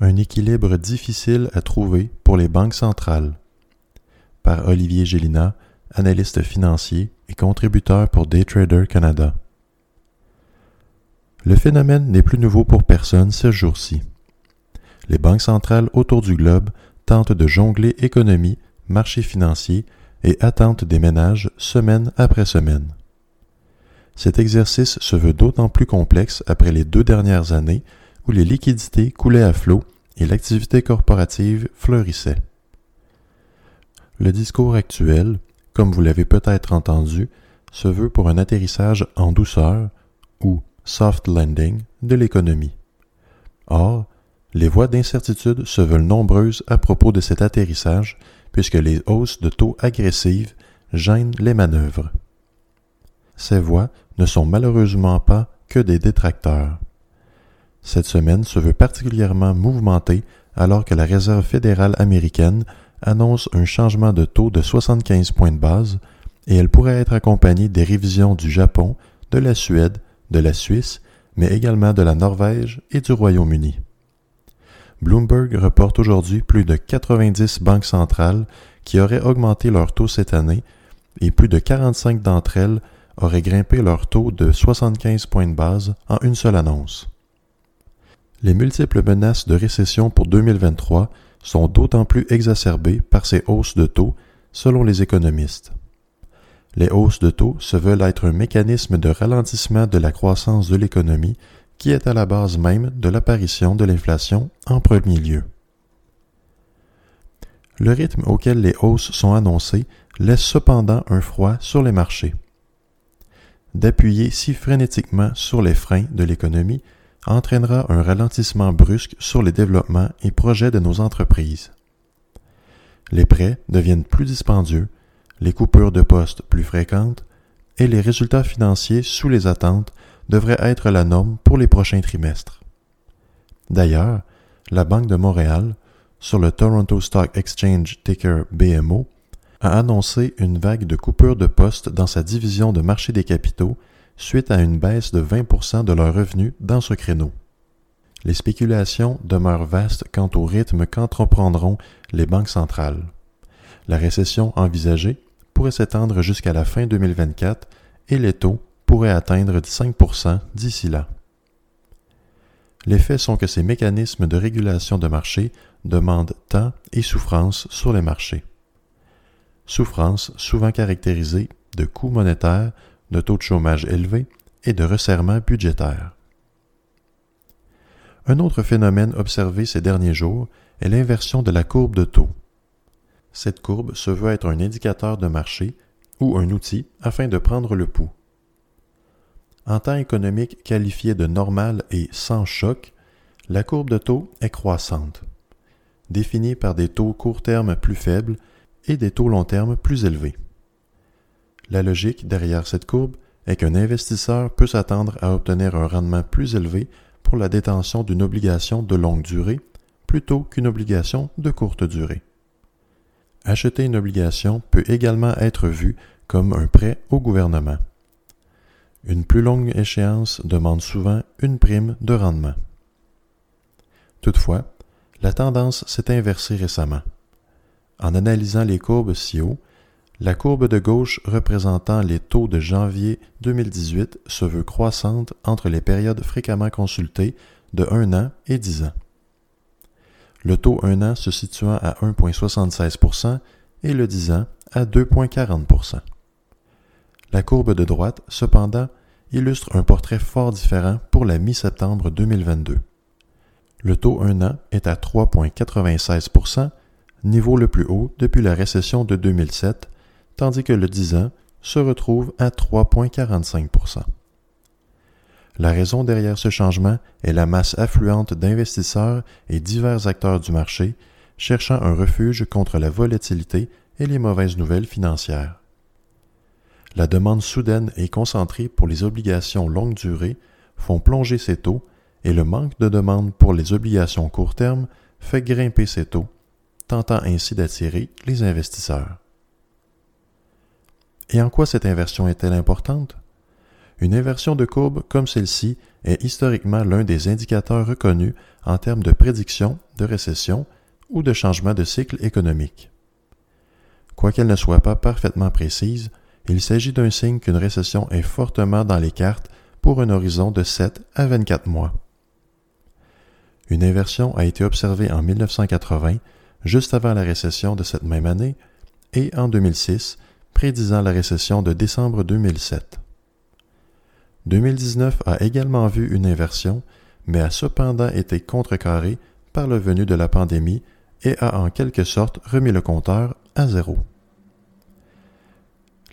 Un équilibre difficile à trouver pour les banques centrales. Par Olivier Gélina, analyste financier et contributeur pour Daytrader Canada. Le phénomène n'est plus nouveau pour personne ce jour-ci. Les banques centrales autour du globe tentent de jongler économie, marché financier et attentes des ménages semaine après semaine. Cet exercice se veut d'autant plus complexe après les deux dernières années où les liquidités coulaient à flot et l'activité corporative fleurissait. Le discours actuel, comme vous l'avez peut-être entendu, se veut pour un atterrissage en douceur ou soft landing de l'économie. Or, les voies d'incertitude se veulent nombreuses à propos de cet atterrissage puisque les hausses de taux agressives gênent les manœuvres. Ces voix ne sont malheureusement pas que des détracteurs. Cette semaine se veut particulièrement mouvementée alors que la Réserve fédérale américaine annonce un changement de taux de 75 points de base et elle pourrait être accompagnée des révisions du Japon, de la Suède, de la Suisse, mais également de la Norvège et du Royaume-Uni. Bloomberg reporte aujourd'hui plus de 90 banques centrales qui auraient augmenté leur taux cette année et plus de 45 d'entre elles auraient grimpé leur taux de 75 points de base en une seule annonce. Les multiples menaces de récession pour 2023 sont d'autant plus exacerbées par ces hausses de taux, selon les économistes. Les hausses de taux se veulent être un mécanisme de ralentissement de la croissance de l'économie qui est à la base même de l'apparition de l'inflation en premier lieu. Le rythme auquel les hausses sont annoncées laisse cependant un froid sur les marchés. D'appuyer si frénétiquement sur les freins de l'économie entraînera un ralentissement brusque sur les développements et projets de nos entreprises. Les prêts deviennent plus dispendieux, les coupures de postes plus fréquentes et les résultats financiers sous les attentes devrait être la norme pour les prochains trimestres. D'ailleurs, la Banque de Montréal, sur le Toronto Stock Exchange ticker BMO, a annoncé une vague de coupures de postes dans sa division de marché des capitaux suite à une baisse de 20% de leurs revenus dans ce créneau. Les spéculations demeurent vastes quant au rythme qu'entreprendront les banques centrales. La récession envisagée pourrait s'étendre jusqu'à la fin 2024 et les taux pourrait atteindre 5% d'ici là. Les faits sont que ces mécanismes de régulation de marché demandent temps et souffrance sur les marchés. Souffrance souvent caractérisée de coûts monétaires, de taux de chômage élevés et de resserrement budgétaire. Un autre phénomène observé ces derniers jours est l'inversion de la courbe de taux. Cette courbe se veut être un indicateur de marché ou un outil afin de prendre le pouls. En temps économique qualifié de normal et sans choc, la courbe de taux est croissante, définie par des taux court terme plus faibles et des taux long terme plus élevés. La logique derrière cette courbe est qu'un investisseur peut s'attendre à obtenir un rendement plus élevé pour la détention d'une obligation de longue durée plutôt qu'une obligation de courte durée. Acheter une obligation peut également être vu comme un prêt au gouvernement. Une plus longue échéance demande souvent une prime de rendement. Toutefois, la tendance s'est inversée récemment. En analysant les courbes ci haut, la courbe de gauche représentant les taux de janvier 2018 se veut croissante entre les périodes fréquemment consultées de 1 an et 10 ans. Le taux 1 an se situant à 1,76% et le 10 ans à 2,40% la courbe de droite, cependant, illustre un portrait fort différent pour la mi-septembre 2022. Le taux 1 an est à 3,96% niveau le plus haut depuis la récession de 2007, tandis que le 10 ans se retrouve à 3,45% La raison derrière ce changement est la masse affluente d'investisseurs et divers acteurs du marché cherchant un refuge contre la volatilité et les mauvaises nouvelles financières. La demande soudaine et concentrée pour les obligations longue durée font plonger ces taux et le manque de demande pour les obligations court terme fait grimper ces taux, tentant ainsi d'attirer les investisseurs. Et en quoi cette inversion est-elle importante? Une inversion de courbe comme celle-ci est historiquement l'un des indicateurs reconnus en termes de prédiction de récession ou de changement de cycle économique. Quoiqu'elle ne soit pas parfaitement précise, il s'agit d'un signe qu'une récession est fortement dans les cartes pour un horizon de 7 à 24 mois. Une inversion a été observée en 1980, juste avant la récession de cette même année, et en 2006, prédisant la récession de décembre 2007. 2019 a également vu une inversion, mais a cependant été contrecarrée par le venu de la pandémie et a en quelque sorte remis le compteur à zéro.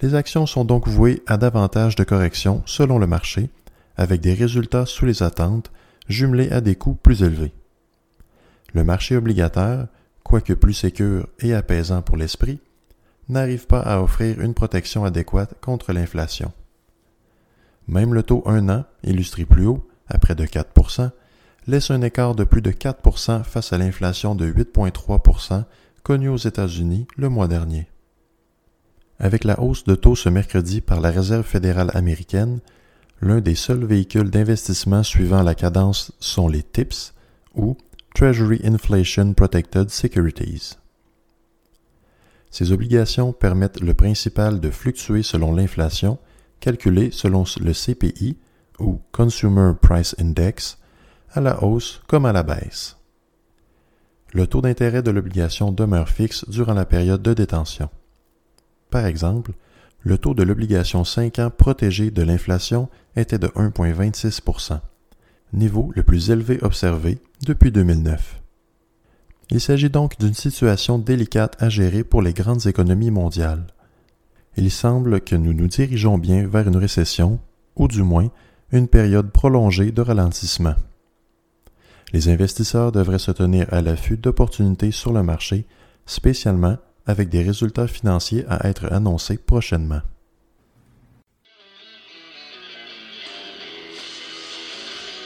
Les actions sont donc vouées à davantage de corrections selon le marché, avec des résultats sous les attentes, jumelés à des coûts plus élevés. Le marché obligataire, quoique plus sécure et apaisant pour l'esprit, n'arrive pas à offrir une protection adéquate contre l'inflation. Même le taux 1 an, illustré plus haut, à près de 4% laisse un écart de plus de 4% face à l'inflation de 8,3% connue aux États-Unis le mois dernier. Avec la hausse de taux ce mercredi par la Réserve fédérale américaine, l'un des seuls véhicules d'investissement suivant la cadence sont les TIPS ou Treasury Inflation Protected Securities. Ces obligations permettent le principal de fluctuer selon l'inflation, calculée selon le CPI ou Consumer Price Index, à la hausse comme à la baisse. Le taux d'intérêt de l'obligation demeure fixe durant la période de détention. Par exemple, le taux de l'obligation 5 ans protégée de l'inflation était de 1,26% niveau le plus élevé observé depuis 2009. Il s'agit donc d'une situation délicate à gérer pour les grandes économies mondiales. Il semble que nous nous dirigeons bien vers une récession, ou du moins une période prolongée de ralentissement. Les investisseurs devraient se tenir à l'affût d'opportunités sur le marché, spécialement avec des résultats financiers à être annoncés prochainement.